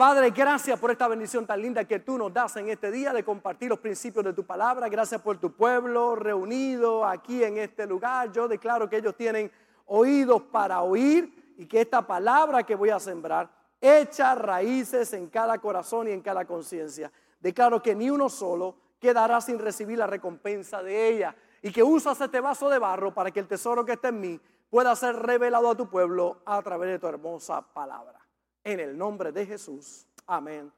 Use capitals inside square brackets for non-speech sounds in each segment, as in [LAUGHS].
Padre, gracias por esta bendición tan linda que tú nos das en este día de compartir los principios de tu palabra. Gracias por tu pueblo reunido aquí en este lugar. Yo declaro que ellos tienen oídos para oír y que esta palabra que voy a sembrar echa raíces en cada corazón y en cada conciencia. Declaro que ni uno solo quedará sin recibir la recompensa de ella y que usas este vaso de barro para que el tesoro que está en mí pueda ser revelado a tu pueblo a través de tu hermosa palabra. En el nombre de Jesús. Amén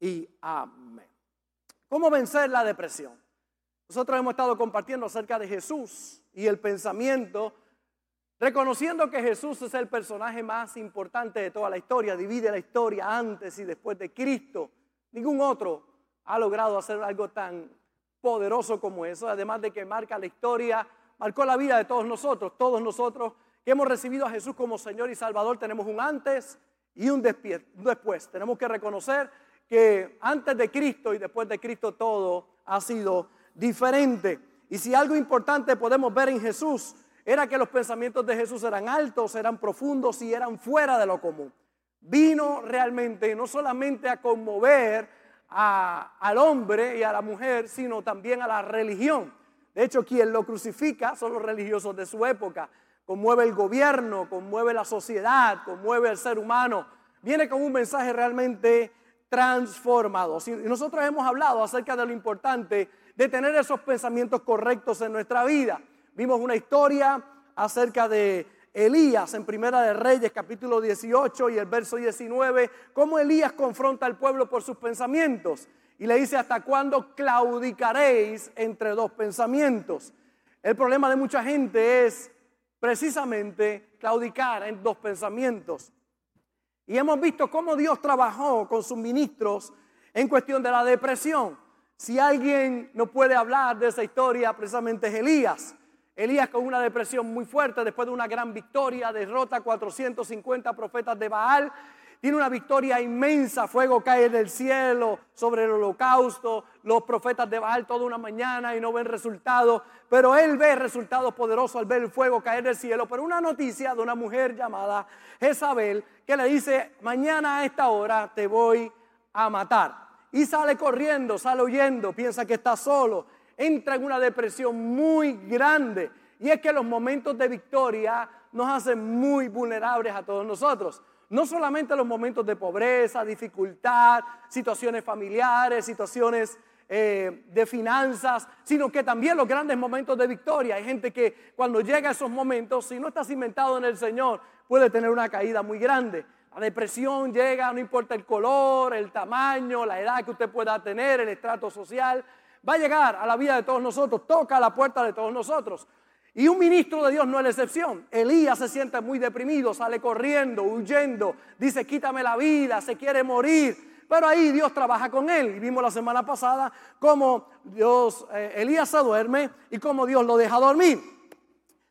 y amén. ¿Cómo vencer la depresión? Nosotros hemos estado compartiendo acerca de Jesús y el pensamiento, reconociendo que Jesús es el personaje más importante de toda la historia, divide la historia antes y después de Cristo. Ningún otro ha logrado hacer algo tan poderoso como eso, además de que marca la historia, marcó la vida de todos nosotros, todos nosotros que hemos recibido a Jesús como Señor y Salvador, tenemos un antes y un después. Tenemos que reconocer que antes de Cristo y después de Cristo todo ha sido diferente. Y si algo importante podemos ver en Jesús era que los pensamientos de Jesús eran altos, eran profundos y eran fuera de lo común. Vino realmente no solamente a conmover al hombre y a la mujer, sino también a la religión. De hecho, quien lo crucifica son los religiosos de su época conmueve el gobierno, conmueve la sociedad, conmueve el ser humano. Viene con un mensaje realmente transformado. Y nosotros hemos hablado acerca de lo importante de tener esos pensamientos correctos en nuestra vida. Vimos una historia acerca de Elías en Primera de Reyes capítulo 18 y el verso 19, cómo Elías confronta al pueblo por sus pensamientos y le dice, ¿hasta cuándo claudicaréis entre dos pensamientos? El problema de mucha gente es precisamente claudicar en dos pensamientos. Y hemos visto cómo Dios trabajó con sus ministros en cuestión de la depresión. Si alguien no puede hablar de esa historia, precisamente es Elías. Elías con una depresión muy fuerte después de una gran victoria, derrota a 450 profetas de Baal tiene una victoria inmensa, fuego cae del cielo sobre el holocausto, los profetas de Baal toda una mañana y no ven resultados, pero él ve resultados poderosos al ver el fuego caer del cielo. Pero una noticia de una mujer llamada Jezabel que le dice, mañana a esta hora te voy a matar. Y sale corriendo, sale huyendo, piensa que está solo, entra en una depresión muy grande. Y es que los momentos de victoria nos hacen muy vulnerables a todos nosotros no solamente los momentos de pobreza, dificultad, situaciones familiares, situaciones eh, de finanzas, sino que también los grandes momentos de victoria. Hay gente que cuando llega a esos momentos, si no está cimentado en el Señor, puede tener una caída muy grande. La depresión llega, no importa el color, el tamaño, la edad que usted pueda tener, el estrato social, va a llegar a la vida de todos nosotros, toca la puerta de todos nosotros. Y un ministro de Dios no es la excepción. Elías se siente muy deprimido, sale corriendo, huyendo, dice, quítame la vida, se quiere morir. Pero ahí Dios trabaja con él. Y vimos la semana pasada cómo Dios, eh, Elías se duerme y cómo Dios lo deja dormir.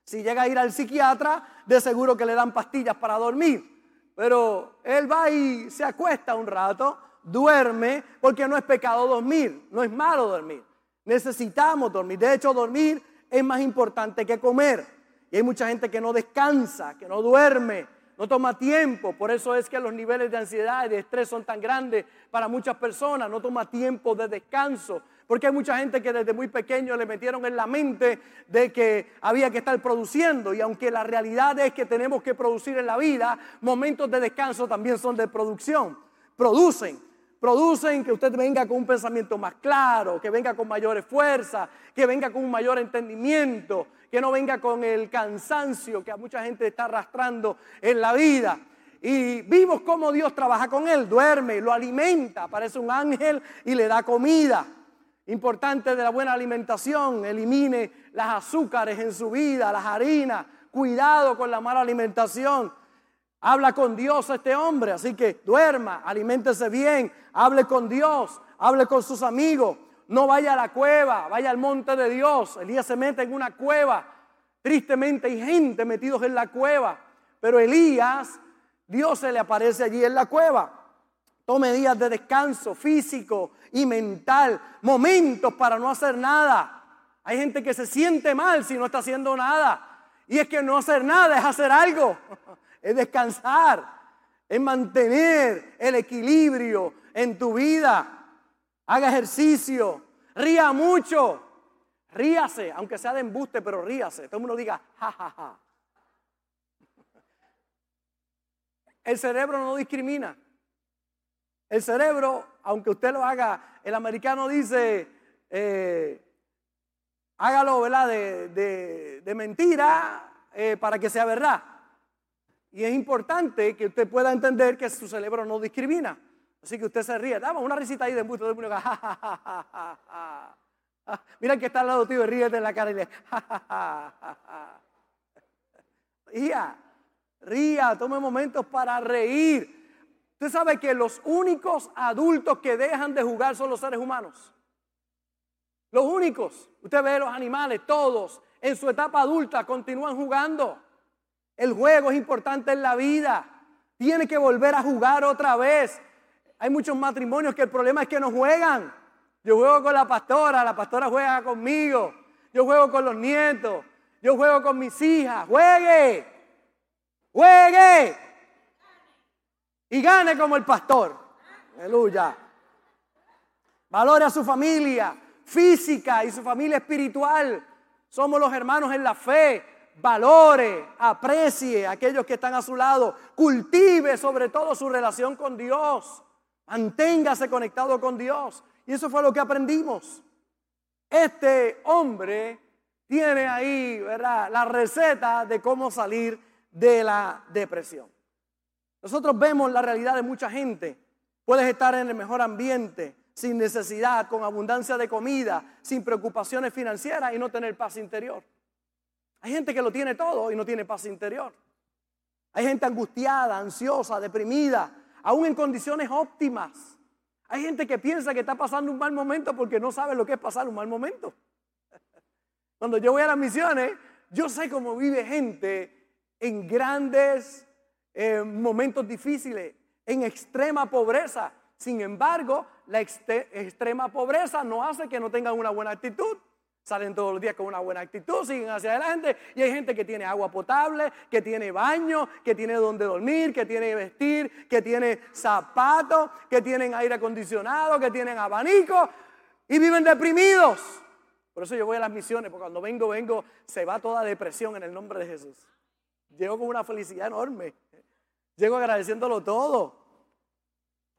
Si llega a ir al psiquiatra, de seguro que le dan pastillas para dormir. Pero él va y se acuesta un rato, duerme, porque no es pecado dormir, no es malo dormir. Necesitamos dormir. De hecho, dormir es más importante que comer. Y hay mucha gente que no descansa, que no duerme, no toma tiempo. Por eso es que los niveles de ansiedad y de estrés son tan grandes para muchas personas. No toma tiempo de descanso. Porque hay mucha gente que desde muy pequeño le metieron en la mente de que había que estar produciendo. Y aunque la realidad es que tenemos que producir en la vida, momentos de descanso también son de producción. Producen producen que usted venga con un pensamiento más claro, que venga con mayores fuerzas, que venga con un mayor entendimiento, que no venga con el cansancio que a mucha gente está arrastrando en la vida. Y vimos cómo Dios trabaja con él, duerme, lo alimenta, parece un ángel y le da comida. Importante de la buena alimentación, elimine las azúcares en su vida, las harinas, cuidado con la mala alimentación. Habla con Dios este hombre, así que duerma, aliméntese bien, hable con Dios, hable con sus amigos, no vaya a la cueva, vaya al monte de Dios. Elías se mete en una cueva, tristemente hay gente metidos en la cueva, pero Elías, Dios se le aparece allí en la cueva. Tome días de descanso físico y mental, momentos para no hacer nada. Hay gente que se siente mal si no está haciendo nada. Y es que no hacer nada es hacer algo, [LAUGHS] es descansar, es mantener el equilibrio en tu vida haga ejercicio, ría mucho, ríase, aunque sea de embuste, pero ríase. Todo el mundo diga, ja, ja, ja. El cerebro no discrimina. El cerebro, aunque usted lo haga, el americano dice, eh, hágalo, ¿verdad? De, mentira eh, para que sea verdad. Y es importante que usted pueda entender que su cerebro no discrimina. Así que usted se ríe. Dame una risita ahí de embuste. Todo [LAUGHS] Mira que está al lado tuyo y ríete en la cara y le [LAUGHS] Ría, ría, tome momentos para reír. Usted sabe que los únicos adultos que dejan de jugar son los seres humanos. Los únicos. Usted ve los animales, todos en su etapa adulta continúan jugando. El juego es importante en la vida. Tiene que volver a jugar otra vez. Hay muchos matrimonios que el problema es que no juegan. Yo juego con la pastora, la pastora juega conmigo. Yo juego con los nietos. Yo juego con mis hijas. Juegue. Juegue. Y gane como el pastor. Aleluya. Valore a su familia física y su familia espiritual. Somos los hermanos en la fe. Valore, aprecie a aquellos que están a su lado. Cultive sobre todo su relación con Dios. Manténgase conectado con Dios. Y eso fue lo que aprendimos. Este hombre tiene ahí, ¿verdad? La receta de cómo salir de la depresión. Nosotros vemos la realidad de mucha gente. Puedes estar en el mejor ambiente, sin necesidad, con abundancia de comida, sin preocupaciones financieras y no tener paz interior. Hay gente que lo tiene todo y no tiene paz interior. Hay gente angustiada, ansiosa, deprimida, aún en condiciones óptimas. Hay gente que piensa que está pasando un mal momento porque no sabe lo que es pasar un mal momento. [LAUGHS] Cuando yo voy a las misiones, yo sé cómo vive gente en grandes eh, momentos difíciles, en extrema pobreza. Sin embargo, la extrema pobreza no hace que no tengan una buena actitud. Salen todos los días con una buena actitud, siguen hacia adelante. Y hay gente que tiene agua potable, que tiene baño, que tiene donde dormir, que tiene vestir, que tiene zapatos, que tienen aire acondicionado, que tienen abanico y viven deprimidos. Por eso yo voy a las misiones, porque cuando vengo, vengo, se va toda depresión en el nombre de Jesús. Llego con una felicidad enorme. Llego agradeciéndolo todo.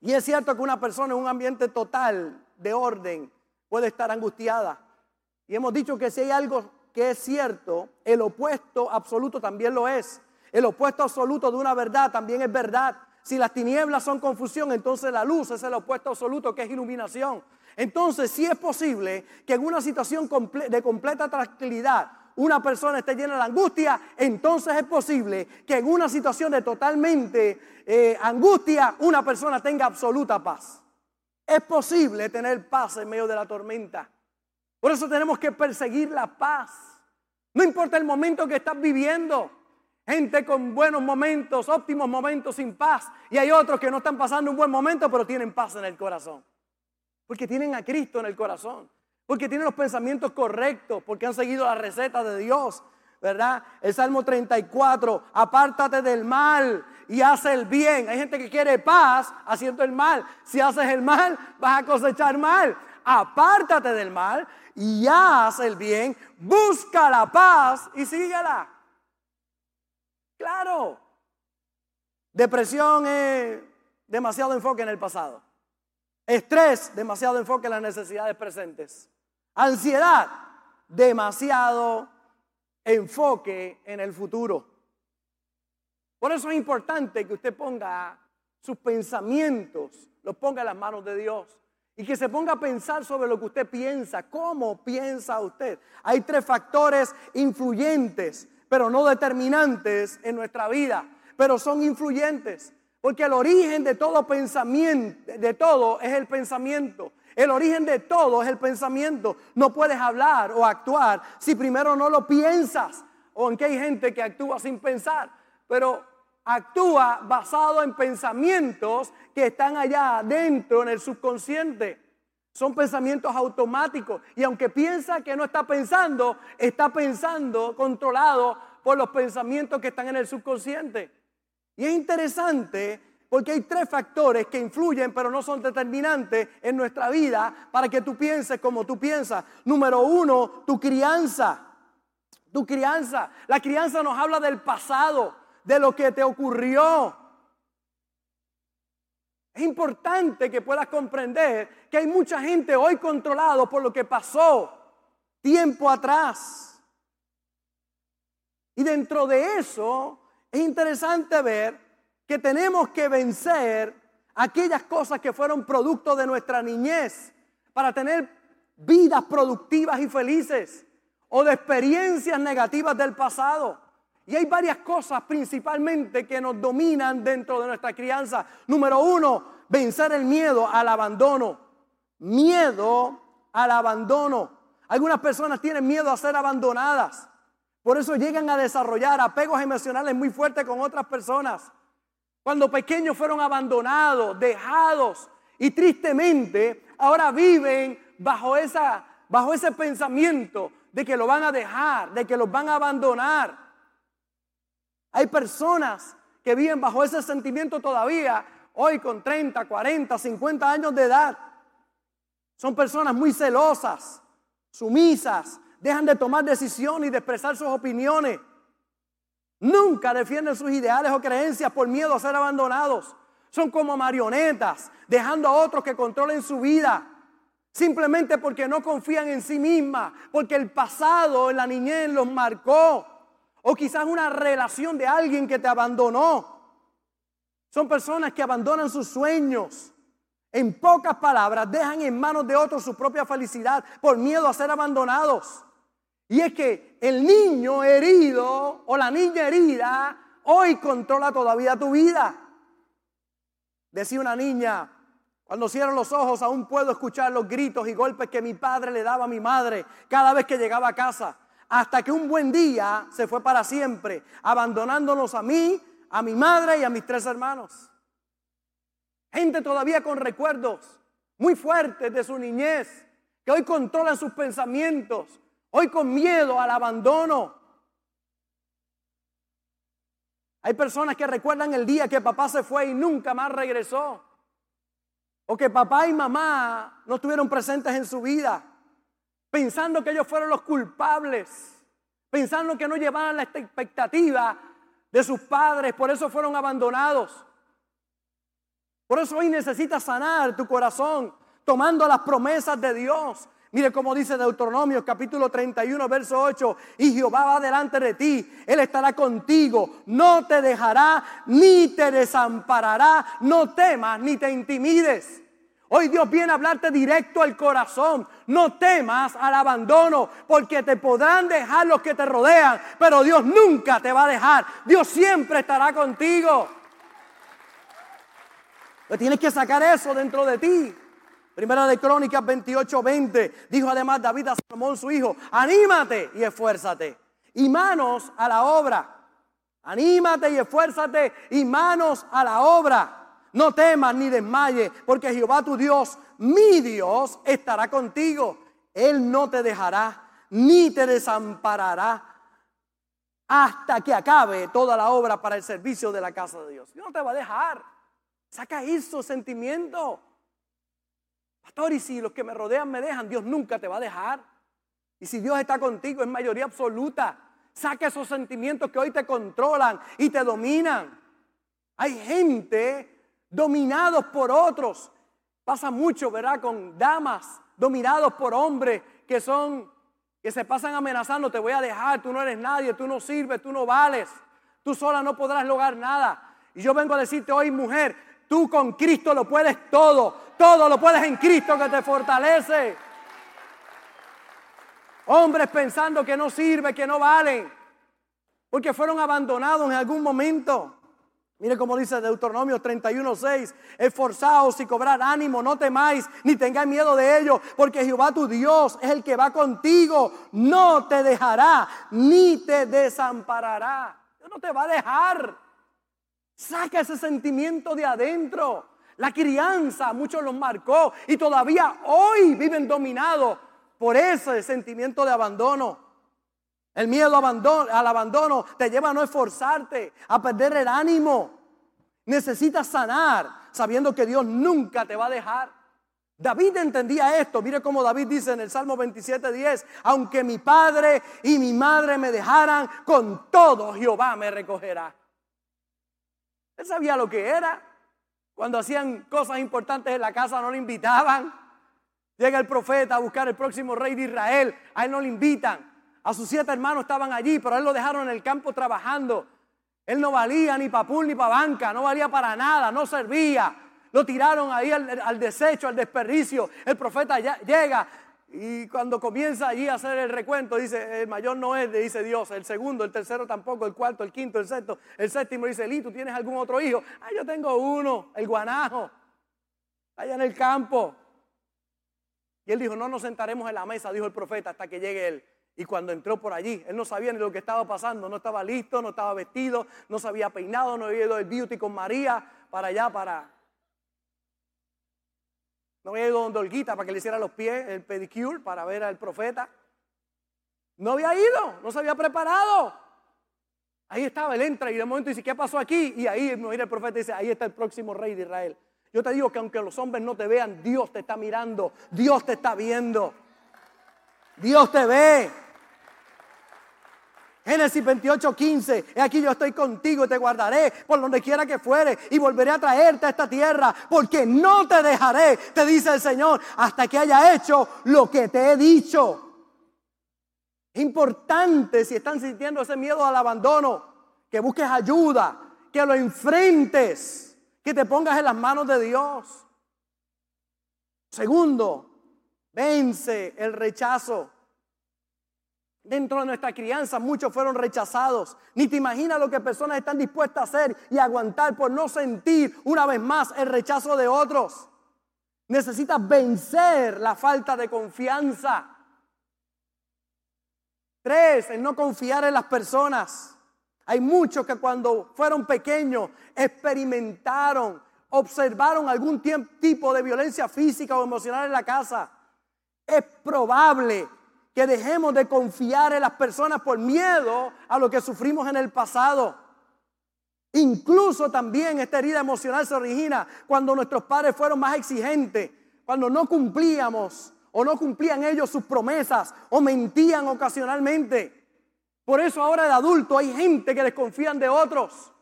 Y es cierto que una persona en un ambiente total de orden puede estar angustiada y hemos dicho que si hay algo que es cierto, el opuesto absoluto también lo es. El opuesto absoluto de una verdad también es verdad. Si las tinieblas son confusión, entonces la luz es el opuesto absoluto que es iluminación. Entonces, si es posible que en una situación de completa tranquilidad una persona esté llena de angustia, entonces es posible que en una situación de totalmente eh, angustia una persona tenga absoluta paz. Es posible tener paz en medio de la tormenta. Por eso tenemos que perseguir la paz. No importa el momento que estás viviendo. Gente con buenos momentos, óptimos momentos sin paz. Y hay otros que no están pasando un buen momento, pero tienen paz en el corazón. Porque tienen a Cristo en el corazón. Porque tienen los pensamientos correctos. Porque han seguido la receta de Dios. ¿Verdad? El Salmo 34, apártate del mal y haz el bien. Hay gente que quiere paz haciendo el mal. Si haces el mal, vas a cosechar mal. Apártate del mal y haz el bien, busca la paz y síguela. Claro. Depresión es demasiado enfoque en el pasado. Estrés, demasiado enfoque en las necesidades presentes. Ansiedad, demasiado enfoque en el futuro. Por eso es importante que usted ponga sus pensamientos, los ponga en las manos de Dios. Y que se ponga a pensar sobre lo que usted piensa, cómo piensa usted. Hay tres factores influyentes, pero no determinantes en nuestra vida, pero son influyentes. Porque el origen de todo pensamiento, de todo es el pensamiento. El origen de todo es el pensamiento. No puedes hablar o actuar si primero no lo piensas. O en que hay gente que actúa sin pensar. Pero actúa basado en pensamientos que están allá adentro en el subconsciente. Son pensamientos automáticos. Y aunque piensa que no está pensando, está pensando controlado por los pensamientos que están en el subconsciente. Y es interesante porque hay tres factores que influyen pero no son determinantes en nuestra vida para que tú pienses como tú piensas. Número uno, tu crianza. Tu crianza. La crianza nos habla del pasado, de lo que te ocurrió. Es importante que puedas comprender que hay mucha gente hoy controlado por lo que pasó tiempo atrás. Y dentro de eso es interesante ver que tenemos que vencer aquellas cosas que fueron producto de nuestra niñez para tener vidas productivas y felices o de experiencias negativas del pasado. Y hay varias cosas principalmente que nos dominan dentro de nuestra crianza. Número uno, vencer el miedo al abandono. Miedo al abandono. Algunas personas tienen miedo a ser abandonadas. Por eso llegan a desarrollar apegos emocionales muy fuertes con otras personas. Cuando pequeños fueron abandonados, dejados y tristemente ahora viven bajo, esa, bajo ese pensamiento de que lo van a dejar, de que los van a abandonar. Hay personas que viven bajo ese sentimiento todavía, hoy con 30, 40, 50 años de edad. Son personas muy celosas, sumisas, dejan de tomar decisiones y de expresar sus opiniones. Nunca defienden sus ideales o creencias por miedo a ser abandonados. Son como marionetas, dejando a otros que controlen su vida. Simplemente porque no confían en sí mismas, porque el pasado en la niñez los marcó. O quizás una relación de alguien que te abandonó. Son personas que abandonan sus sueños. En pocas palabras, dejan en manos de otros su propia felicidad por miedo a ser abandonados. Y es que el niño herido o la niña herida hoy controla todavía tu vida. Decía una niña, cuando cierro los ojos aún puedo escuchar los gritos y golpes que mi padre le daba a mi madre cada vez que llegaba a casa. Hasta que un buen día se fue para siempre, abandonándonos a mí, a mi madre y a mis tres hermanos. Gente todavía con recuerdos muy fuertes de su niñez, que hoy controlan sus pensamientos, Hoy con miedo al abandono. Hay personas que recuerdan el día que papá se fue y nunca más regresó. O que papá y mamá no estuvieron presentes en su vida. Pensando que ellos fueron los culpables. Pensando que no llevaban la expectativa de sus padres. Por eso fueron abandonados. Por eso hoy necesitas sanar tu corazón tomando las promesas de Dios, Mire cómo dice Deuteronomio capítulo 31, verso 8. Y Jehová va delante de ti. Él estará contigo. No te dejará ni te desamparará. No temas ni te intimides. Hoy Dios viene a hablarte directo al corazón. No temas al abandono, porque te podrán dejar los que te rodean, pero Dios nunca te va a dejar. Dios siempre estará contigo. Pero tienes que sacar eso dentro de ti. Primera de Crónicas 28, 20. Dijo además David a Salomón su hijo, anímate y esfuérzate. Y manos a la obra. Anímate y esfuérzate y manos a la obra. No temas ni desmayes, porque Jehová tu Dios, mi Dios, estará contigo. Él no te dejará ni te desamparará hasta que acabe toda la obra para el servicio de la casa de Dios. Dios no te va a dejar. Saca eso, sentimiento. Pastor, y si los que me rodean me dejan, Dios nunca te va a dejar. Y si Dios está contigo, es mayoría absoluta. Saca esos sentimientos que hoy te controlan y te dominan. Hay gente dominados por otros. Pasa mucho, ¿verdad? Con damas dominados por hombres que son que se pasan amenazando, te voy a dejar, tú no eres nadie, tú no sirves, tú no vales, tú sola no podrás lograr nada. Y yo vengo a decirte hoy, mujer, tú con Cristo lo puedes todo, todo lo puedes en Cristo que te fortalece. Hombres pensando que no sirve, que no valen, porque fueron abandonados en algún momento. Mire cómo dice Deuteronomio 31:6, esforzaos y cobrad ánimo, no temáis ni tengáis miedo de ellos, porque Jehová tu Dios es el que va contigo, no te dejará ni te desamparará. Dios no te va a dejar. Saca ese sentimiento de adentro. La crianza, muchos los marcó y todavía hoy viven dominados por ese sentimiento de abandono. El miedo al abandono te lleva a no esforzarte, a perder el ánimo. Necesitas sanar sabiendo que Dios nunca te va a dejar. David entendía esto. Mire cómo David dice en el Salmo 27:10, aunque mi padre y mi madre me dejaran, con todo Jehová me recogerá. Él sabía lo que era. Cuando hacían cosas importantes en la casa no le invitaban. Llega el profeta a buscar el próximo rey de Israel, a él no le invitan. A sus siete hermanos estaban allí, pero él lo dejaron en el campo trabajando. Él no valía ni para ni para banca, no valía para nada, no servía. Lo tiraron ahí al, desecho, al desperdicio. El profeta llega y cuando comienza allí a hacer el recuento, dice, el mayor no es, dice Dios, el segundo, el tercero tampoco, el cuarto, el quinto, el sexto, el séptimo, dice, Eli, ¿tú tienes algún otro hijo? Ah, yo tengo uno, el guanajo, allá en el campo. Y él dijo, no nos sentaremos en la mesa, dijo el profeta, hasta que llegue él. Y cuando entró por allí, él no sabía ni lo que estaba pasando, no estaba listo, no estaba vestido, no se había peinado, no había ido el beauty con María para allá, para... No había ido donde Olguita para que le hiciera los pies, el pedicure, para ver al profeta. No había ido, no se había preparado. Ahí estaba, él entra y de momento dice, ¿qué pasó aquí? Y ahí mira el profeta y dice, ahí está el próximo rey de Israel. Yo te digo que aunque los hombres no te vean, Dios te está mirando, Dios te está viendo. Dios te ve. Génesis 28, 15. He aquí yo estoy contigo y te guardaré por donde quiera que fuere y volveré a traerte a esta tierra porque no te dejaré, te dice el Señor, hasta que haya hecho lo que te he dicho. Es importante si están sintiendo ese miedo al abandono, que busques ayuda, que lo enfrentes, que te pongas en las manos de Dios. Segundo, vence el rechazo. Dentro de nuestra crianza muchos fueron rechazados. Ni te imaginas lo que personas están dispuestas a hacer y aguantar por no sentir una vez más el rechazo de otros. Necesitas vencer la falta de confianza. Tres, el no confiar en las personas. Hay muchos que cuando fueron pequeños experimentaron, observaron algún tipo de violencia física o emocional en la casa. Es probable que dejemos de confiar en las personas por miedo a lo que sufrimos en el pasado. Incluso también esta herida emocional se origina cuando nuestros padres fueron más exigentes, cuando no cumplíamos o no cumplían ellos sus promesas o mentían ocasionalmente. Por eso ahora de adulto hay gente que desconfían de otros.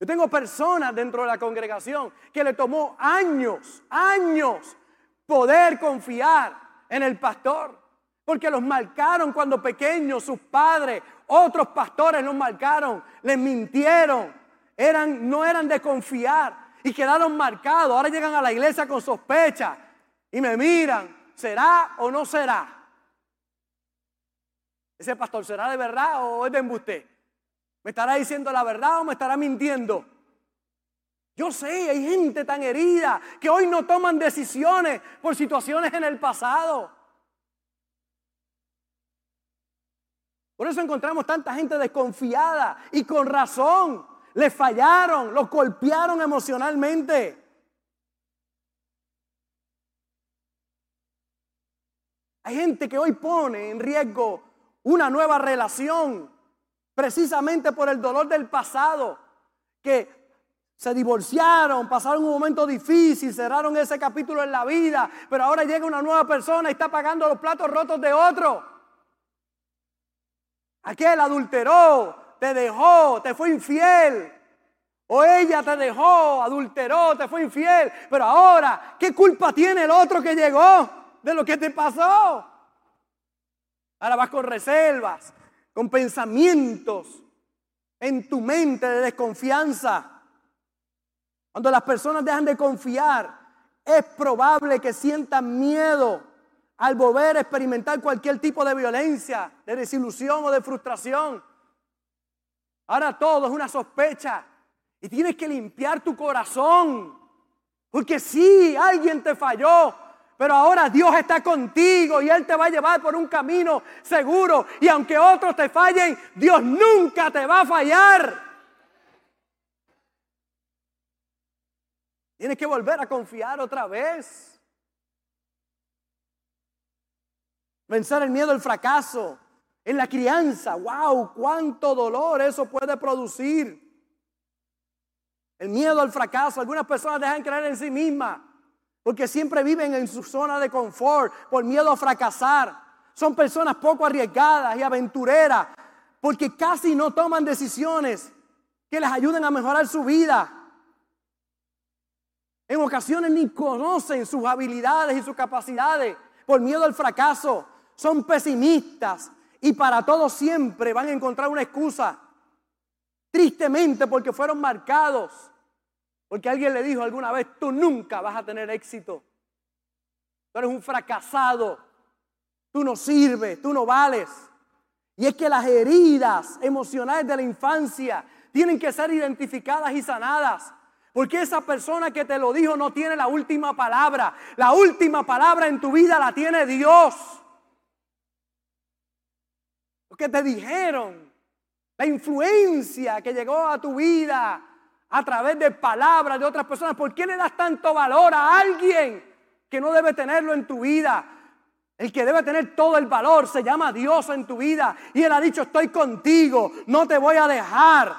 Yo tengo personas dentro de la congregación que le tomó años, años poder confiar en el pastor. Porque los marcaron cuando pequeños, sus padres, otros pastores los marcaron, les mintieron, eran, no eran de confiar y quedaron marcados. Ahora llegan a la iglesia con sospecha y me miran, ¿será o no será? Ese pastor será de verdad o es de embuste. ¿Me estará diciendo la verdad o me estará mintiendo? Yo sé, hay gente tan herida que hoy no toman decisiones por situaciones en el pasado. Por eso encontramos tanta gente desconfiada y con razón. Le fallaron, los golpearon emocionalmente. Hay gente que hoy pone en riesgo una nueva relación precisamente por el dolor del pasado, que se divorciaron, pasaron un momento difícil, cerraron ese capítulo en la vida, pero ahora llega una nueva persona y está pagando los platos rotos de otro. Aquel adulteró, te dejó, te fue infiel. O ella te dejó, adulteró, te fue infiel. Pero ahora, ¿qué culpa tiene el otro que llegó de lo que te pasó? Ahora vas con reservas, con pensamientos en tu mente de desconfianza. Cuando las personas dejan de confiar, es probable que sientan miedo al volver a experimentar cualquier tipo de violencia, de desilusión o de frustración. Ahora todo es una sospecha y tienes que limpiar tu corazón. Porque sí, alguien te falló, pero ahora Dios está contigo y Él te va a llevar por un camino seguro. Y aunque otros te fallen, Dios nunca te va a fallar. Tienes que volver a confiar otra vez. Vencer el miedo al fracaso en la crianza. ¡Wow! ¡Cuánto dolor eso puede producir! El miedo al fracaso. Algunas personas dejan creer en sí mismas porque siempre viven en su zona de confort por miedo a fracasar. Son personas poco arriesgadas y aventureras porque casi no toman decisiones que les ayuden a mejorar su vida. En ocasiones ni conocen sus habilidades y sus capacidades por miedo al fracaso. Son pesimistas y para todo siempre van a encontrar una excusa. Tristemente porque fueron marcados. Porque alguien le dijo alguna vez, tú nunca vas a tener éxito. Tú eres un fracasado. Tú no sirves, tú no vales. Y es que las heridas emocionales de la infancia tienen que ser identificadas y sanadas. Porque esa persona que te lo dijo no tiene la última palabra. La última palabra en tu vida la tiene Dios. Lo que te dijeron, la influencia que llegó a tu vida a través de palabras de otras personas. ¿Por qué le das tanto valor a alguien que no debe tenerlo en tu vida? El que debe tener todo el valor se llama Dios en tu vida. Y Él ha dicho, estoy contigo, no te voy a dejar.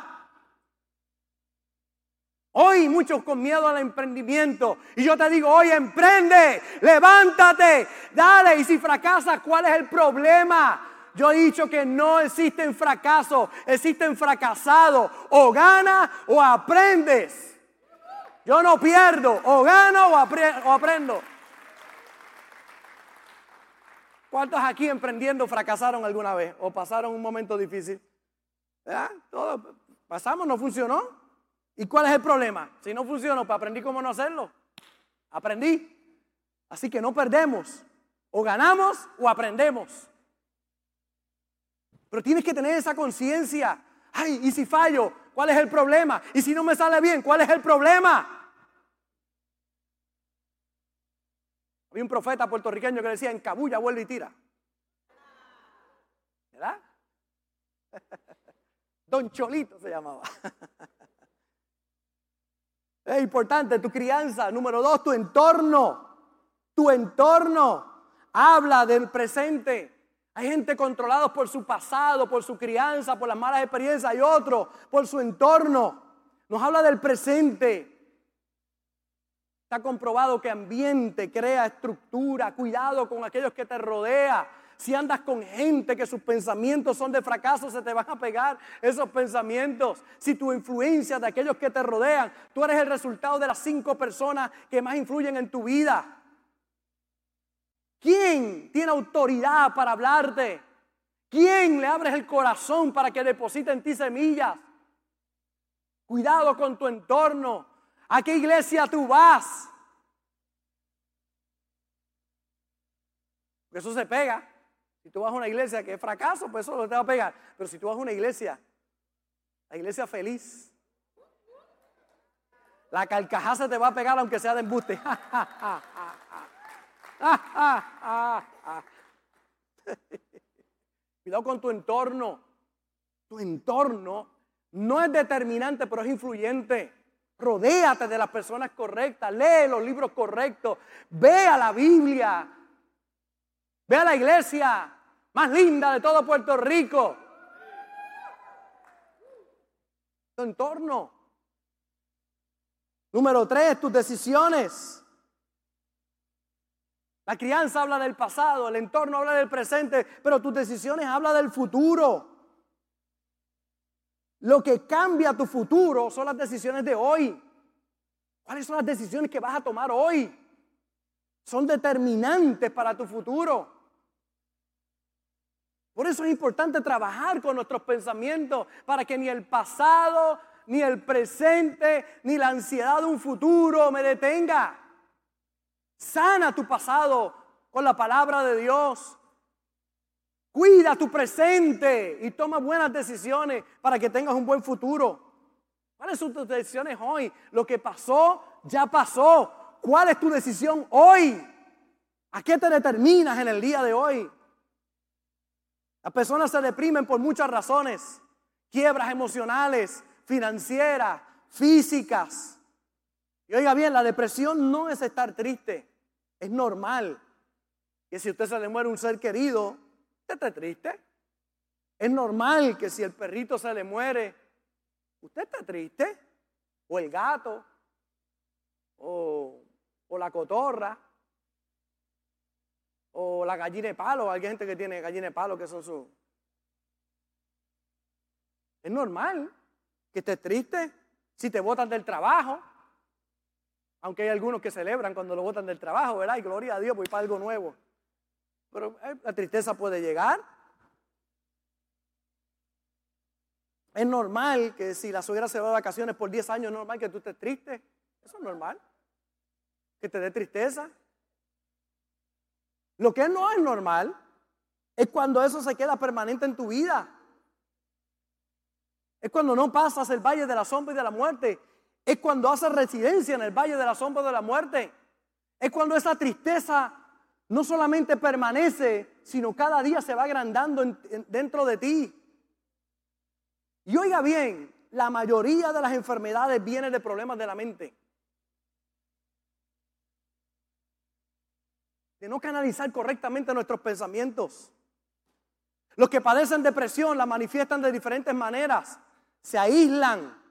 Hoy muchos con miedo al emprendimiento. Y yo te digo, hoy emprende, levántate, dale. Y si fracasas, ¿cuál es el problema? Yo he dicho que no existen fracasos, existen fracasados. O ganas o aprendes. Yo no pierdo, o gano o, aprendo. ¿Cuántos aquí emprendiendo fracasaron alguna vez o pasaron un momento difícil? Todo pasamos, no funcionó. ¿Y cuál es el problema? Si no funciona, pues aprendí cómo no hacerlo. Aprendí. Así que no perdemos. O ganamos o aprendemos. Pero tienes que tener esa conciencia. Ay, ¿y si fallo? ¿Cuál es el problema? ¿Y si no me sale bien? ¿Cuál es el problema? Había un profeta puertorriqueño que decía, en cabulla vuelve y tira. ¿Verdad? [LAUGHS] Don Cholito se llamaba. [LAUGHS] Es importante tu crianza. Número dos, tu entorno. Tu entorno habla del presente. Hay gente controlados por su pasado, por su crianza, por las malas experiencias. Hay otros por su entorno. Nos habla del presente. Está comprobado que ambiente crea estructura. Cuidado con aquellos que te rodean. Si andas con gente que sus pensamientos son de fracaso, se te van a pegar esos pensamientos. Si tu influencia de aquellos que te rodean, tú eres el resultado de las cinco personas que más influyen en tu vida. ¿Quién tiene autoridad para hablarte? ¿Quién le abres el corazón para que deposite en ti semillas? Cuidado con tu entorno. ¿A qué iglesia tú vas? eso se pega. Si tú vas a una iglesia que es fracaso, pues eso lo te va a pegar. Pero si tú vas a una iglesia, la iglesia feliz, la carcajada te va a pegar aunque sea de embuste. [LAUGHS] [LAUGHS] Cuidado con tu entorno. Tu entorno no es determinante, pero es influyente. Rodéate de las personas correctas, lee los libros correctos, ve a la Biblia, Ve a la iglesia más linda de todo Puerto Rico. Tu entorno. Número tres, tus decisiones. La crianza habla del pasado, el entorno habla del presente, pero tus decisiones hablan del futuro. Lo que cambia tu futuro son las decisiones de hoy. ¿Cuáles son las decisiones que vas a tomar hoy? Son determinantes para tu futuro. Por eso es importante trabajar con nuestros pensamientos para que ni el pasado, ni el presente, ni la ansiedad de un futuro me detenga. Sana tu pasado con la palabra de Dios. Cuida tu presente y toma buenas decisiones para que tengas un buen futuro. ¿Cuáles son tus decisiones hoy? Lo que pasó, ya pasó. ¿Cuál es tu decisión hoy? ¿A qué te determinas en el día de hoy? Las personas se deprimen por muchas razones. Quiebras emocionales, financieras, físicas. Y oiga bien, la depresión no es estar triste. Es normal que si usted se le muere un ser querido, usted esté triste. Es normal que si el perrito se le muere, usted está triste. O el gato. O, la cotorra o la gallina de palo. Hay gente que tiene gallina de palo que son su... Es normal que estés triste si te botan del trabajo. Aunque hay algunos que celebran cuando lo botan del trabajo, ¿verdad? Y gloria a Dios, voy para algo nuevo. Pero eh, la tristeza puede llegar. Es normal que si la suegra se va de vacaciones por 10 años, es normal que tú estés triste. Eso es normal. Que te dé tristeza. Lo que no es normal es cuando eso se queda permanente en tu vida. Es cuando no pasas el valle de la sombra y de la muerte. Es cuando haces residencia en el valle de la sombra de la muerte. Es cuando esa tristeza no solamente permanece, sino cada día se va agrandando dentro de ti. Y oiga bien, la mayoría de las enfermedades vienen de problemas de la mente. de no canalizar correctamente nuestros pensamientos. Los que padecen depresión la manifiestan de diferentes maneras, se aíslan.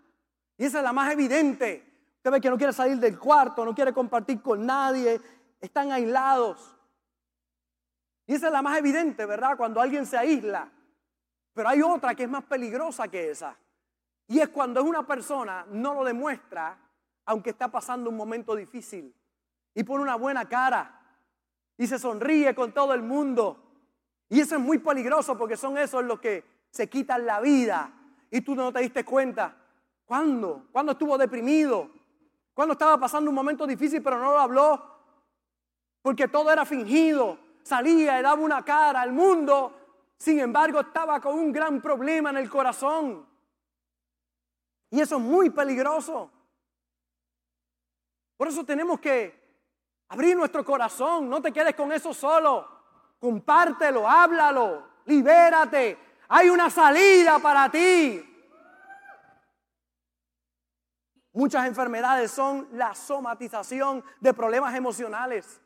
Y esa es la más evidente. Usted ve que no quiere salir del cuarto, no quiere compartir con nadie, están aislados. Y esa es la más evidente, ¿verdad? Cuando alguien se aísla. Pero hay otra que es más peligrosa que esa. Y es cuando una persona no lo demuestra, aunque está pasando un momento difícil. Y pone una buena cara y se sonríe con todo el mundo. Y eso es muy peligroso porque son esos los que se quitan la vida y tú no te diste cuenta. ¿Cuándo? ¿Cuándo estuvo deprimido? ¿Cuándo estaba pasando un momento difícil pero no lo habló? Porque todo era fingido. Salía y daba una cara al mundo. Sin embargo, estaba con un gran problema en el corazón. Y eso es muy peligroso. Por eso tenemos que Abrir nuestro corazón, no te quedes con eso solo. Compártelo, háblalo, libérate. Hay una salida para ti. Muchas enfermedades son la somatización de problemas emocionales.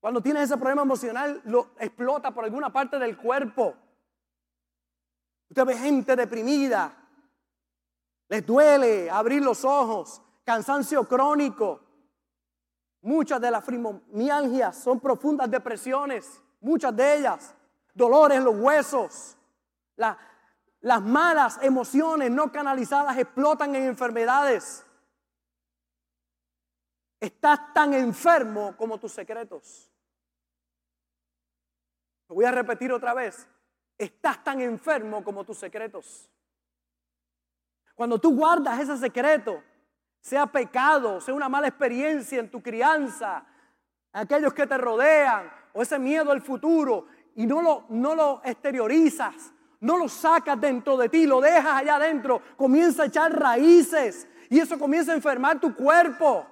Cuando tienes ese problema emocional, lo explota por alguna parte del cuerpo. Usted ve gente deprimida, les duele abrir los ojos, cansancio crónico, Muchas de las fibromialgias son profundas depresiones, muchas de ellas, dolores en los huesos. las malas emociones no canalizadas explotan en enfermedades. Estás tan enfermo como tus secretos. Lo voy a repetir otra vez. Estás tan enfermo como tus secretos. Cuando tú guardas ese secreto, sea pecado, sea una mala experiencia en tu crianza, aquellos que te rodean, o ese miedo al futuro, y no lo, no lo exteriorizas, no lo sacas dentro de ti, lo dejas allá adentro, comienza a echar raíces y eso comienza a enfermar tu cuerpo.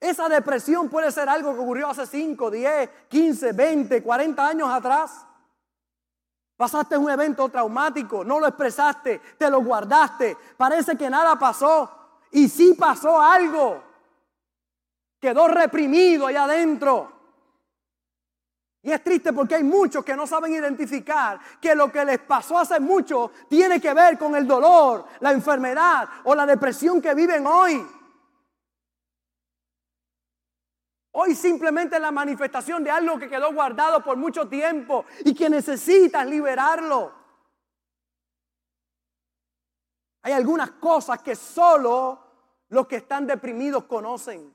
Esa depresión puede ser algo que ocurrió hace 5, 10, 15, 20, 40 años atrás. Pasaste un evento traumático, no lo expresaste, te lo guardaste, parece que nada pasó y sí pasó algo. Quedó reprimido allá adentro. Y es triste porque hay muchos que no saben identificar que lo que les pasó hace mucho tiene que ver con el dolor, la enfermedad o la depresión que viven hoy. Hoy simplemente es la manifestación de algo que quedó guardado por mucho tiempo y que necesitas liberarlo. Hay algunas cosas que solo los que están deprimidos conocen.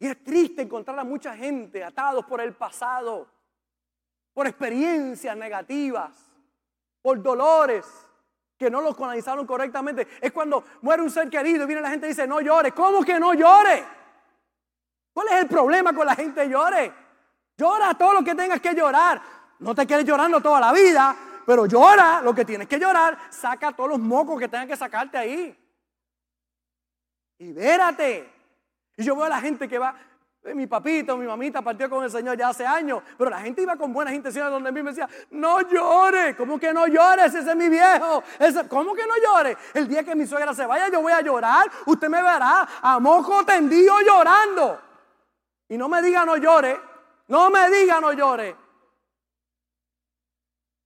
Y es triste encontrar a mucha gente atados por el pasado, por experiencias negativas, por dolores que no los canalizaron correctamente. Es cuando muere un ser querido y viene la gente y dice, no llores. ¿Cómo que no llore? ¿Cuál es el problema con la gente llore? Llora todo lo que tengas que llorar. No te quedes llorando toda la vida, pero llora lo que tienes que llorar. Saca todos los mocos que tengan que sacarte ahí. Libérate. Y yo veo a la gente que va, mi papito, mi mamita partió con el Señor ya hace años, pero la gente iba con buenas intenciones donde mí me decía, no llores, ¿cómo que no llores? Ese es mi viejo, ¿cómo que no llores? El día que mi suegra se vaya yo voy a llorar, usted me verá a mojo tendido llorando. Y no me diga no llore, no me diga no llore.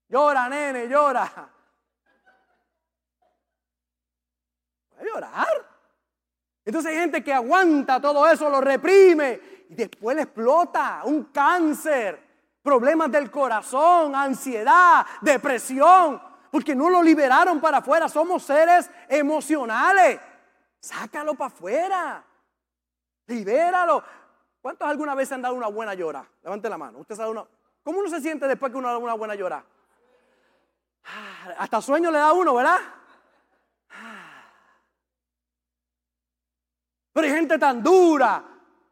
Llora, nene, llora. Voy a llorar. Entonces hay gente que aguanta todo eso, lo reprime y después le explota un cáncer, problemas del corazón, ansiedad, depresión, porque no lo liberaron para afuera. Somos seres emocionales. Sácalo para afuera. Libéralo. ¿Cuántos alguna vez han dado una buena llora? Levante la mano. Usted sabe una. ¿Cómo uno se siente después que uno da una buena llora? Ah, hasta sueño le da uno, ¿verdad? Pero hay gente tan dura.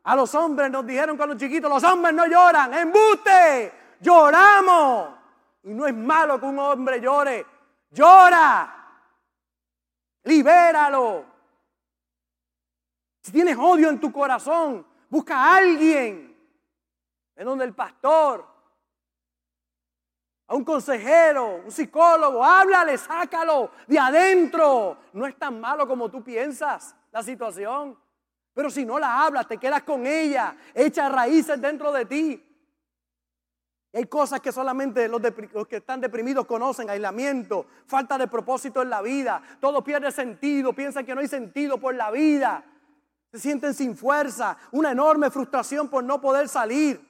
A los hombres nos dijeron cuando chiquitos, los hombres no lloran, embuste, lloramos. Y no es malo que un hombre llore, llora, libéralo. Si tienes odio en tu corazón, busca a alguien, en donde el pastor, a un consejero, un psicólogo, háblale, sácalo de adentro. No es tan malo como tú piensas la situación. Pero si no la hablas, te quedas con ella, echa raíces dentro de ti. hay cosas que solamente los, los, que están deprimidos conocen, aislamiento, falta de propósito en la vida, todo pierde sentido, piensan que no hay sentido por la vida, se sienten sin fuerza, una enorme frustración por no poder salir.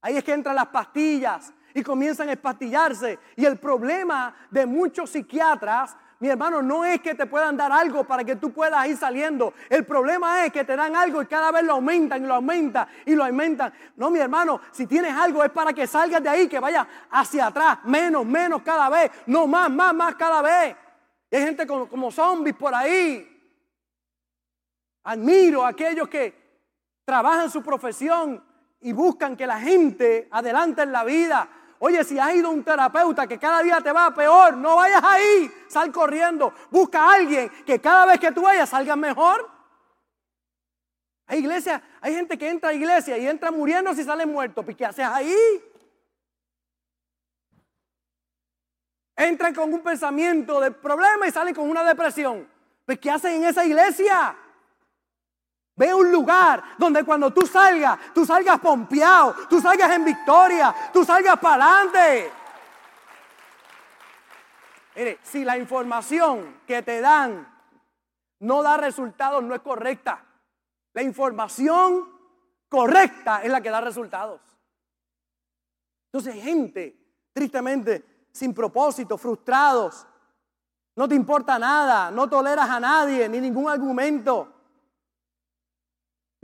Ahí es que entran las pastillas y comienzan a espastillarse. Y el problema de muchos psiquiatras mi hermano, no es que te puedan dar algo para que tú puedas ir saliendo. El problema es que te dan algo y cada vez lo aumentan y lo aumentan y lo aumentan. No, mi hermano, si tienes algo es para que salgas de ahí, que vaya hacia atrás, menos, menos cada vez, no más, más, más cada vez. hay gente como, como zombies por ahí. Admiro a aquellos que trabajan su profesión y buscan que la gente adelante en la vida. Oye, si has ido a un terapeuta que cada día te va peor, no vayas ahí, sal corriendo. Busca a alguien que cada vez que tú vayas salgas mejor. Hay iglesia, hay gente que entra a iglesia y entra muriendo si sale muerto. ¿Y qué haces ahí? Entran con un pensamiento de problema y salen con una depresión. ¿Pues qué hacen en esa iglesia? Ve un lugar donde cuando tú salgas, tú salgas pompeado, tú salgas en victoria, tú salgas para adelante. Mire, si la información que te dan no da resultados, no es correcta. La información correcta es la que da resultados. Entonces, gente, tristemente, sin propósito, frustrados, no te importa nada, no toleras a nadie, ni ningún argumento.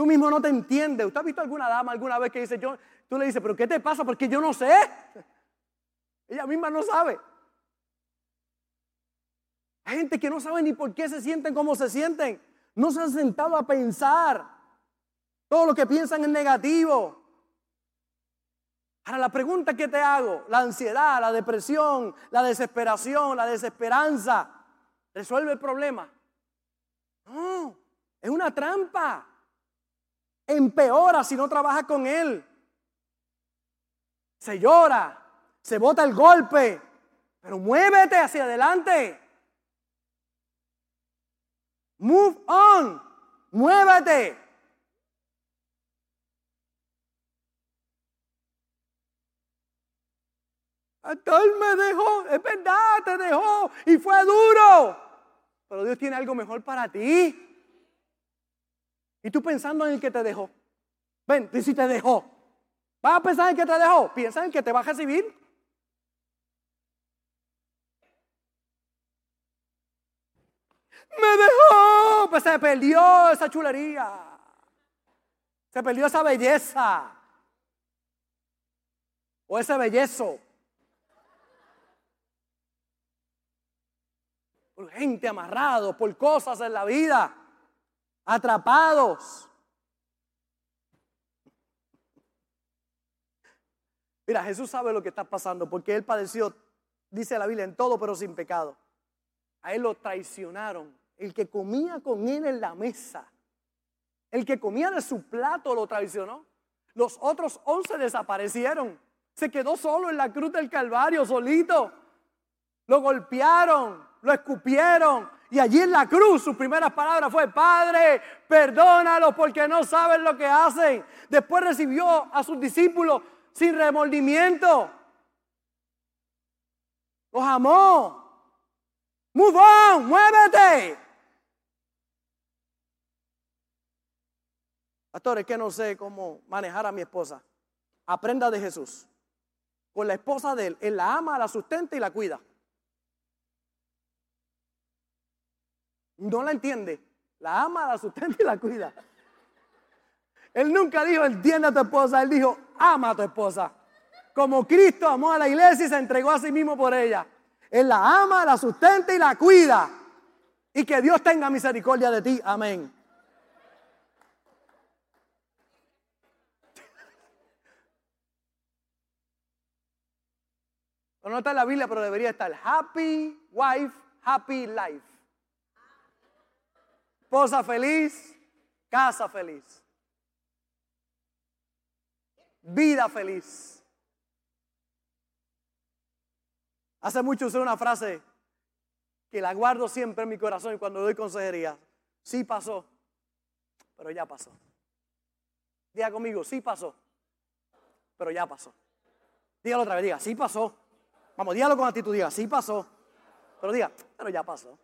Tú mismo no te entiendes. ¿Usted ha visto alguna dama alguna vez que dice, yo, tú le dices, pero ¿qué te pasa? Porque yo no sé. Ella misma no sabe. Hay gente que no sabe ni por qué se sienten como se sienten. No se han sentado a pensar. Todo lo que piensan es negativo. Ahora la pregunta que te hago, la ansiedad, la depresión, la desesperación, la desesperanza, ¿resuelve el problema? No, es una trampa empeora si no trabaja con Él. Se llora, se bota el golpe, pero muévete hacia adelante. Move on, muévete. Él me dejó, es verdad, te dejó y fue duro. Pero Dios tiene algo mejor para ti. Y tú pensando en el que te dejó. Ven, y si te dejó. ¿Vas a pensar en el que te dejó? Piensa en que te va a recibir. Me dejó, pues se perdió esa chulería. Se perdió esa belleza. O ese bellezo. Por gente amarrado, por cosas en la vida. Atrapados. Mira, Jesús sabe lo que está pasando porque Él padeció, dice la Biblia, en todo pero sin pecado. A Él lo traicionaron. El que comía con Él en la mesa, el que comía de su plato lo traicionó. Los otros once desaparecieron. Se quedó solo en la cruz del Calvario, solito. Lo golpearon, lo escupieron. Y allí en la cruz sus primeras palabras fue, Padre, perdónalos porque no saben lo que hacen. Después recibió a sus discípulos sin remordimiento. Los amó. Move on, muévete. Pastor, es que no sé cómo manejar a mi esposa. Aprenda de Jesús. Con la esposa de él, él la ama, la sustenta y la cuida. No la entiende. La ama, la sustenta y la cuida. Él nunca dijo, entiende a tu esposa, él dijo, ama a tu esposa. Como Cristo amó a la iglesia y se entregó a sí mismo por ella. Él la ama, la sustenta y la cuida. Y que Dios tenga misericordia de ti. Amén. [LAUGHS] No está en la Biblia, pero debería estar. Happy wife, happy life. Esposa feliz, casa feliz vida feliz. Hace mucho usé una frase que la guardo siempre en mi corazón cuando doy consejería. Sí pasó, pero ya pasó. Diga conmigo, sí pasó, pero ya pasó. Dígalo otra vez, diga, sí pasó. Vamos, dígalo con actitud, diga, sí pasó. Pero diga, pero ya pasó.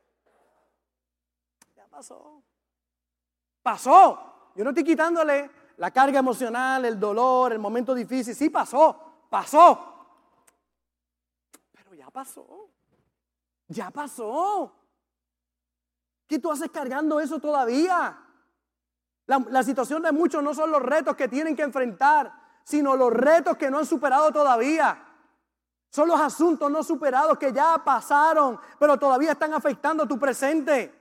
Pasó. Pasó. Yo no estoy quitándole la carga emocional, el dolor, el momento difícil, sí pasó, pasó. Pero ya pasó. Ya pasó. ¿Qué tú haces cargando eso todavía? La, la, situación de muchos no son los retos que tienen que enfrentar, sino los retos que no han superado todavía. Son los asuntos no superados que ya pasaron, pero todavía están afectando tu presente.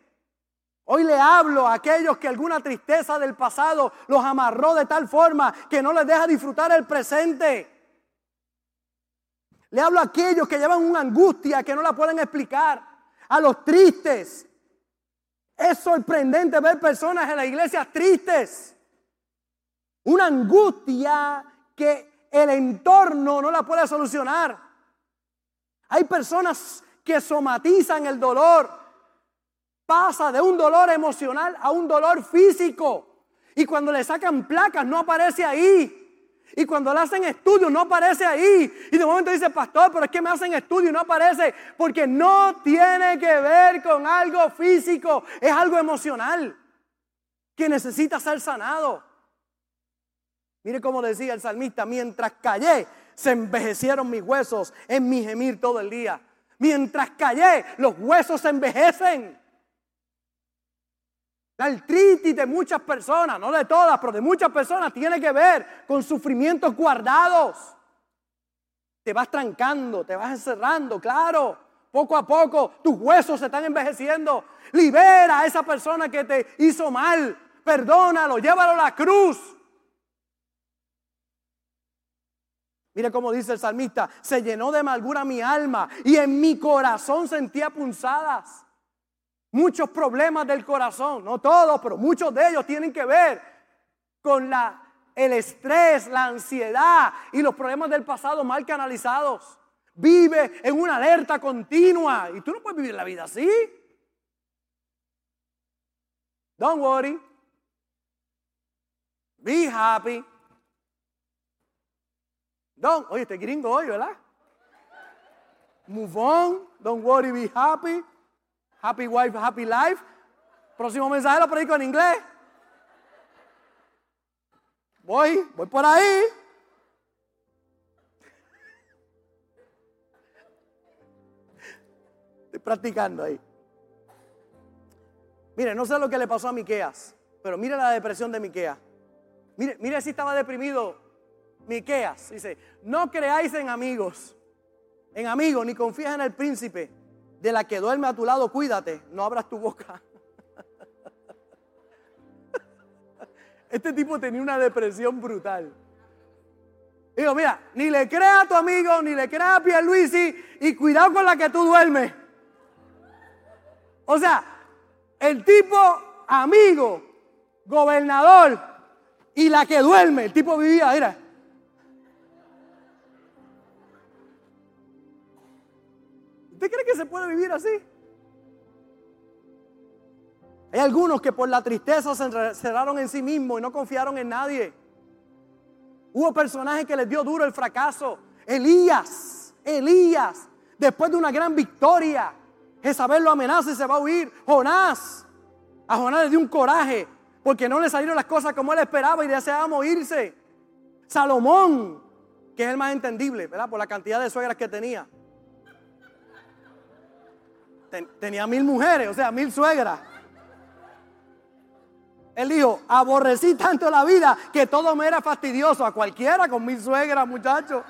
Hoy le hablo a aquellos que alguna tristeza del pasado los amarró de tal forma que no les deja disfrutar el presente. Le hablo a aquellos que llevan una angustia que no la pueden explicar. A los tristes. Es sorprendente ver personas en la iglesia tristes. Una angustia que el entorno no la puede solucionar. Hay personas que somatizan el dolor pasa de un dolor emocional a un dolor físico. Y cuando le sacan placas no aparece ahí. Y cuando le hacen estudios no aparece ahí. Y de momento dice, pastor, pero es que me hacen estudio y no aparece. Porque no tiene que ver con algo físico. Es algo emocional que necesita ser sanado. Mire cómo decía el salmista, mientras callé, se envejecieron mis huesos en mi gemir todo el día. Mientras callé, los huesos se envejecen. La artritis de muchas personas, no de todas, pero de muchas personas, tiene que ver con sufrimientos guardados. Te vas trancando, te vas encerrando, claro. Poco a poco tus huesos se están envejeciendo. Libera a esa persona que te hizo mal. Perdónalo, llévalo a la cruz. Mire cómo dice el salmista, se llenó de amargura mi alma y en mi corazón sentía punzadas. Muchos problemas del corazón, no todos, pero muchos de ellos tienen que ver con la, el estrés, la ansiedad y los problemas del pasado mal canalizados. Vive en una alerta continua y tú no puedes vivir la vida así. Don't worry. Be happy. Don't, oye, este gringo hoy, ¿verdad? Move on. Don't worry, be happy. Happy Wife, Happy Life. Próximo mensaje lo predico en inglés. Voy, voy por ahí. Estoy practicando ahí. Mire, no sé lo que le pasó a Miqueas, pero mire la depresión de Miqueas. Mire, mire si estaba deprimido Miqueas. Dice, no creáis en amigos, en amigos, ni confíes en el príncipe. De la que duerme a tu lado, cuídate, no abras tu boca. [LAUGHS] Este tipo tenía una depresión brutal. Digo, mira, ni le crea a tu amigo, ni le crea a Pierluisi, y cuidado con la que tú duermes. O sea, el tipo amigo, gobernador, y la que duerme, el tipo vivía, mira. ¿Usted cree que se puede vivir así? Hay algunos que por la tristeza se encerraron en sí mismos y no confiaron en nadie. Hubo personajes que les dio duro el fracaso. Elías, Elías, después de una gran victoria, Jezabel lo amenaza y se va a huir. Jonás, a Jonás le dio un coraje porque no le salieron las cosas como él esperaba y deseaba morirse. Salomón, que es el más entendible, ¿verdad? Por la cantidad de suegras que tenía. Tenía mil mujeres, o sea, mil suegras. Él dijo, aborrecí tanto la vida que todo me era fastidioso. A cualquiera con mi suegra, muchachos.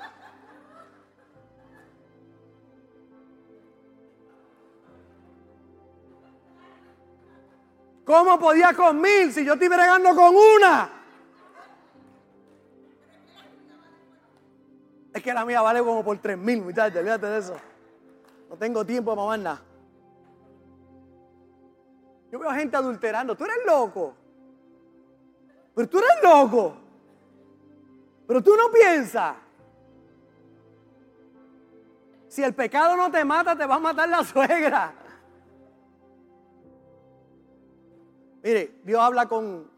¿Cómo podía con mil si yo estoy bregando con una? Es que la mía vale como por tres mil, muchachos, olvídate de eso. No tengo tiempo para más. Yo veo gente adulterando. Tú eres loco. Pero tú eres loco. Pero tú no piensas. Si el pecado no te mata, te va a matar la [LAUGHS] suegra. Mire, Dios habla con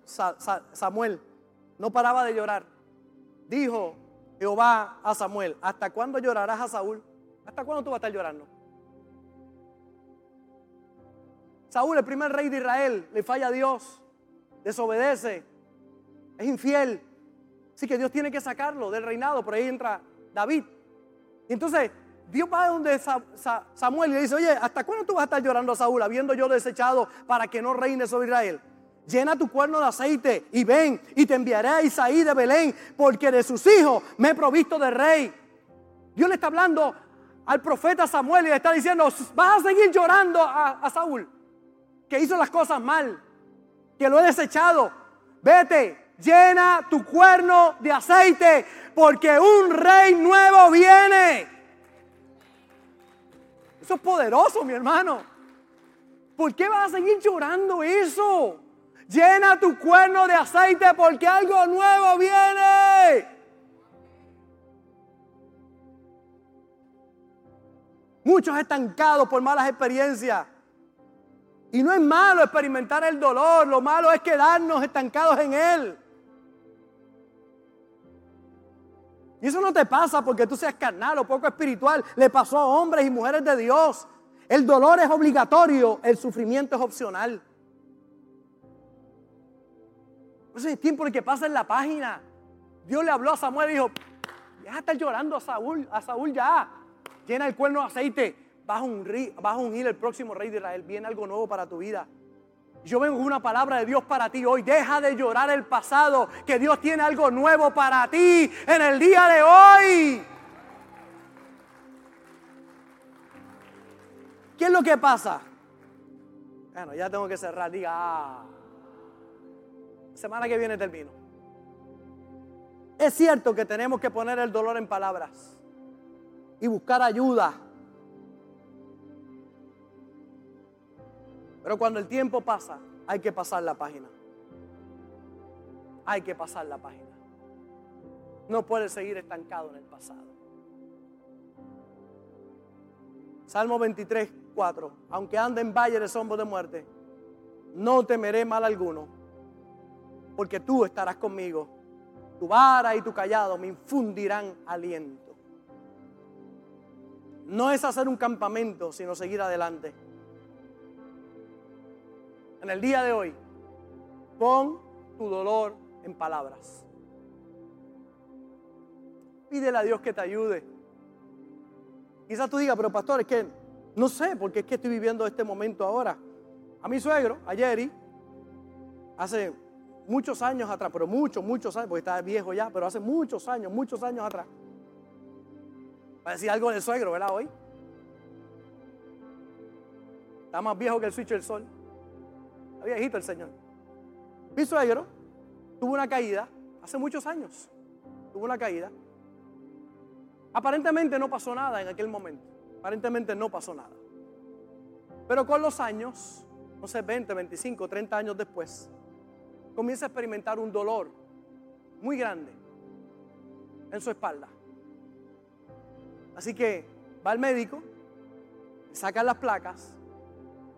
Samuel. No paraba de llorar. Dijo Jehová a Samuel, ¿hasta cuándo llorarás a Saúl? ¿Hasta cuándo tú vas a estar llorando? Saúl, el primer rey de Israel, le falla a Dios, desobedece, es infiel. Así que Dios tiene que sacarlo del reinado. Por ahí entra David. Y entonces Dios va a donde Samuel y le dice, oye, ¿hasta cuándo tú vas a estar llorando a Saúl habiendo yo desechado para que no reine sobre Israel? Llena tu cuerno de aceite y ven y te enviaré a Isaí de Belén, porque de sus hijos me he provisto de rey. Dios le está hablando al profeta Samuel y le está diciendo, vas a seguir llorando a, a Saúl, que hizo las cosas mal, que lo he desechado. Vete, llena tu cuerno de aceite, porque un rey nuevo viene. Eso es poderoso, mi hermano. ¿Por qué vas a seguir llorando eso? Llena tu cuerno de aceite porque algo nuevo viene. Muchos estancados por malas experiencias. Y no es malo experimentar el dolor, lo malo es quedarnos estancados en él. Y eso no te pasa porque tú seas carnal o poco espiritual. Le pasó a hombres y mujeres de Dios. El dolor es obligatorio, el sufrimiento es opcional. Ese es tiempo en que pasa en la página. Dios le habló a Samuel y dijo, ya está llorando a Saúl, a Saúl ya. Llena el cuerno de aceite. Vas a, vas a el próximo rey de Israel. Viene algo nuevo para tu vida. Yo vengo una palabra de Dios para ti hoy. Deja de llorar el pasado, que Dios tiene algo nuevo para ti en el día de hoy. ¿Qué es lo que pasa? Bueno, ya tengo que cerrar. Diga, ah, semana que viene termino. Es cierto que tenemos que poner el dolor en palabras y buscar ayuda Pero cuando el tiempo pasa, hay que pasar la página. Hay que pasar la página. No puedes seguir estancado en el pasado. Salmo 23, 4. Aunque ande en valle de sombra de muerte, no temeré mal alguno, porque tú estarás conmigo. Tu vara y tu callado me infundirán aliento. No es hacer un campamento, sino seguir adelante en el día de hoy, pon tu dolor en palabras. Pídele a Dios que te ayude. Quizás tú digas, pero pastor, es que no sé, porque es que estoy viviendo este momento ahora. A mi suegro, a Jerry, hace muchos años atrás, pero muchos, muchos años, porque está viejo ya, pero hace muchos años, muchos años atrás. Para decir algo del suegro, ¿verdad? Hoy. Está más viejo que el switch del sol. Está viejito el Señor. Mi suegro tuvo una caída hace muchos años. Tuvo una caída. Aparentemente no pasó nada en aquel momento. Aparentemente no pasó nada. Pero con los años, no sé, 20, 25, 30 años después, comienza a experimentar un dolor muy grande en su espalda. Así que va al médico, saca las placas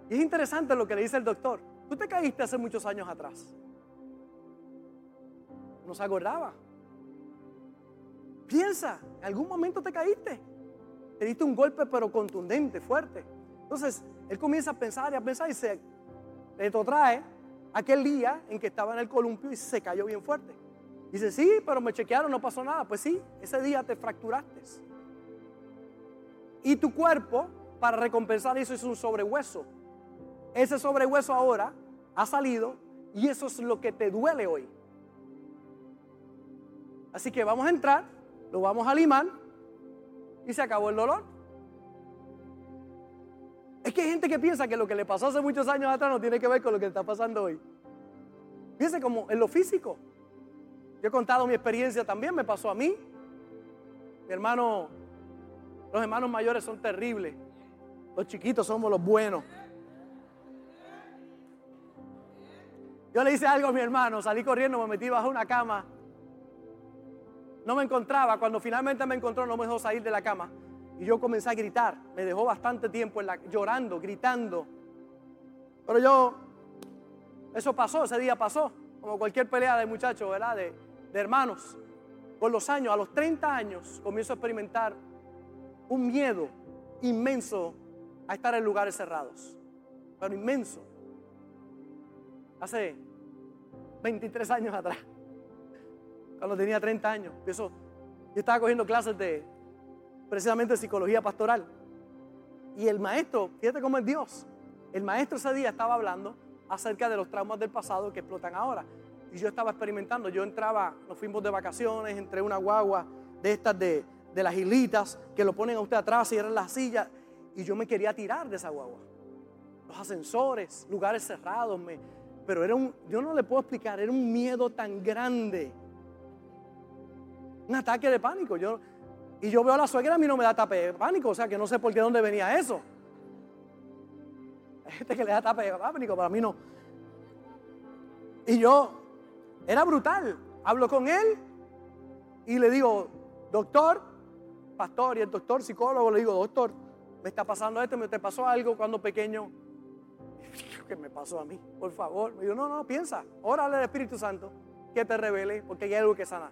y es interesante lo que le dice el doctor. Tú te caíste hace muchos años atrás. No se acordaba. Piensa, en algún momento te caíste. Te diste un golpe pero contundente, fuerte. Entonces, él comienza a pensar y a pensar y se retrotrae aquel día en que estaba en el columpio y se cayó bien fuerte. Dice, sí, pero me chequearon, no pasó nada. Pues sí, ese día te fracturaste. Y tu cuerpo, para recompensar eso, es un sobrehueso. Ese sobrehueso ahora ha salido y eso es lo que te duele hoy. Así que vamos a entrar, lo vamos a limar y se acabó el dolor. Es que hay gente que piensa que lo que le pasó hace muchos años atrás no tiene que ver con lo que está pasando hoy. Piensa como en lo físico. Yo he contado mi experiencia también, me pasó a mí. Mi hermano, los hermanos mayores son terribles. Los chiquitos somos los buenos. Yo le hice algo a mi hermano, salí corriendo, me metí bajo una cama. No me encontraba, cuando finalmente me encontró no me dejó salir de la cama. Y yo comencé a gritar, me dejó bastante tiempo en la, llorando, gritando. Pero yo, eso pasó, ese día pasó, como cualquier pelea de muchachos, ¿verdad? De, de hermanos. Con los años, a los 30 años, comienzo a experimentar un miedo inmenso a estar en lugares cerrados. Pero inmenso hace 23 años atrás, cuando tenía 30 años. yo estaba cogiendo clases de precisamente psicología pastoral. Y el maestro, fíjate cómo es Dios, el maestro ese día estaba hablando acerca de los traumas del pasado que explotan ahora. Y yo estaba experimentando, yo entraba, nos fuimos de vacaciones, entré una guagua de estas de, de las hilitas que lo ponen a usted atrás y eran las sillas. Y yo me quería tirar de esa guagua. Los ascensores, lugares cerrados, me, pero era un, yo no le puedo explicar, era un miedo tan grande. Un ataque de pánico. Yo, y yo veo a la suegra, a mí no me da ataque de pánico, o sea que no sé por qué dónde venía eso. Hay gente que le da ataque de pánico, para mí no. Y yo, era brutal. Hablo con él y le digo, doctor, pastor, y el doctor psicólogo le digo, doctor, me está pasando esto, me te pasó algo cuando pequeño que me pasó a mí, por favor. Me dijo, no, no, piensa, órale al Espíritu Santo que te revele, porque hay algo que sana.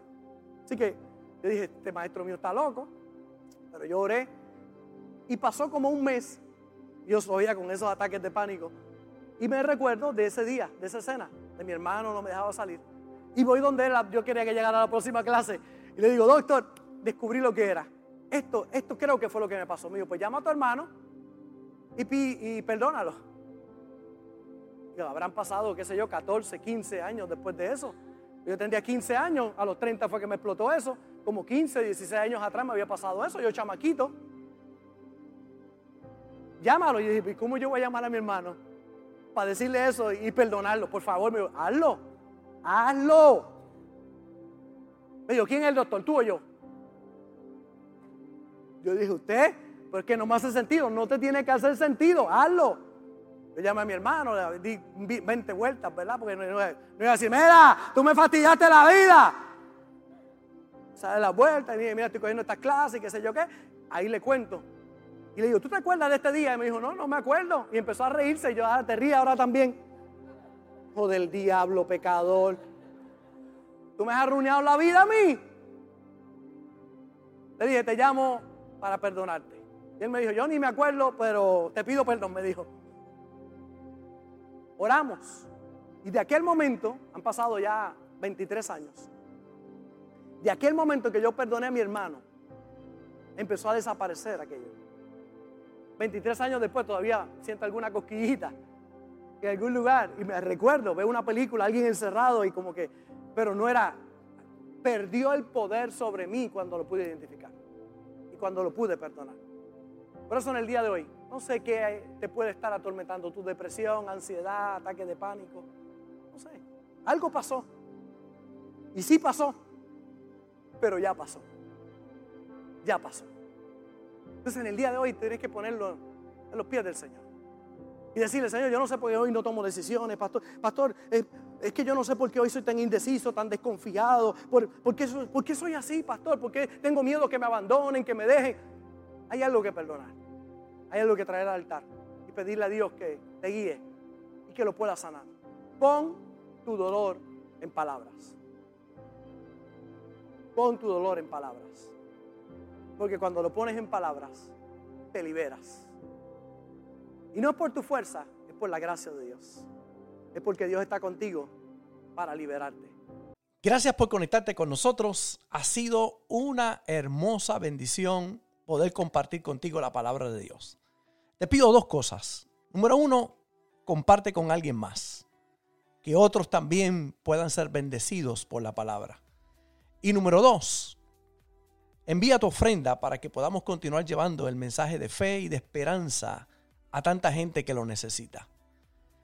Así que yo dije, este maestro mío está loco, pero yo oré y pasó como un mes, yo oía con esos ataques de pánico. Y me recuerdo de ese día, de esa escena, de mi hermano no me dejaba salir. Y voy donde él, yo quería que llegara a la próxima clase. Y le digo, doctor, descubrí lo que era. Esto, esto creo que fue lo que me pasó. Me dijo, pues llama a tu hermano y, y perdónalo habrán pasado, qué sé yo, 14, 15 años después de eso. Yo tendría 15 años, a los 30 fue que me explotó eso. Como 15, 16 años atrás me había pasado eso, yo chamaquito. Llámalo. Y dije, ¿cómo yo voy a llamar a mi hermano? Para decirle eso y perdonarlo. Por favor, me dijo, hazlo. Hazlo. Me dijo, ¿quién es el doctor? ¿Tú o yo? Yo dije, ¿usted? Porque no me hace sentido. No te tiene que hacer sentido. Hazlo. Yo llamé a mi hermano, le di 20 vueltas, ¿verdad? Porque no, iba a decir, mira, tú me fastidiaste la vida. Sale la vuelta y mira, estoy cogiendo estas clases y qué sé yo qué. Ahí le cuento. Y le digo, ¿tú te acuerdas de este día? Y me dijo, no, no me acuerdo. Y empezó a reírse. Y yo, ah, te ríes ahora también. Hijo del diablo, pecador. ¿Tú me has arruinado la vida a mí? Le dije, te llamo para perdonarte. Y él me dijo, yo ni me acuerdo, pero te pido perdón, me dijo oramos. Y de aquel momento, han pasado ya 23 años, de aquel momento que yo perdoné a mi hermano, empezó a desaparecer aquello. 23 años después todavía siento alguna cosquillita. en algún lugar. Y me recuerdo, veo una película, alguien encerrado y como que, pero no era, perdió el poder sobre mí cuando lo pude identificar y cuando lo pude perdonar. Por eso en el día de hoy, no sé qué te puede estar atormentando, tu depresión, ansiedad, ataque de pánico, no sé, algo pasó. Y sí pasó, pero ya pasó. Ya pasó. Entonces en el día de hoy tienes que ponerlo en los pies del Señor. Y decirle, Señor, yo no sé por qué hoy no tomo decisiones, pastor. Pastor, eh, es que yo no sé por qué hoy soy tan indeciso, tan desconfiado. ¿Por, qué, por, qué, soy así, pastor? ¿Por qué tengo miedo que me abandonen, que me dejen? Hay algo que perdonar. Hay algo que traer al altar. Y pedirle a Dios que te guíe y que lo pueda sanar. Pon tu dolor en palabras. Pon tu dolor en palabras. Porque cuando lo pones en palabras, te liberas. Y no es por tu fuerza, es por la gracia de Dios. Es porque Dios está contigo para liberarte. Gracias por conectarte con nosotros. Ha sido una hermosa bendición poder compartir contigo la palabra de Dios. Te pido dos cosas. Número uno, comparte con alguien más. Que otros también puedan ser bendecidos por la palabra. Y número dos, envía tu ofrenda para que podamos continuar llevando el mensaje de fe y de esperanza a tanta gente que lo necesita.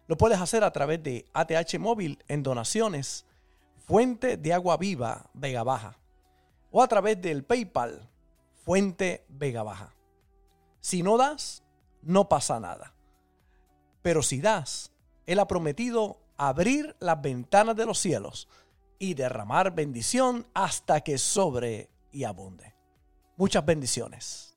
Lo puedes hacer a través de ATH Móvil en donaciones, Fuente de Agua Viva Vega Baja, o a través del PayPal, Fuente Vega Baja. Si no das, no pasa nada. Pero si das, Él ha prometido abrir las ventanas de los cielos y derramar bendición hasta que sobre y abunde. Muchas bendiciones.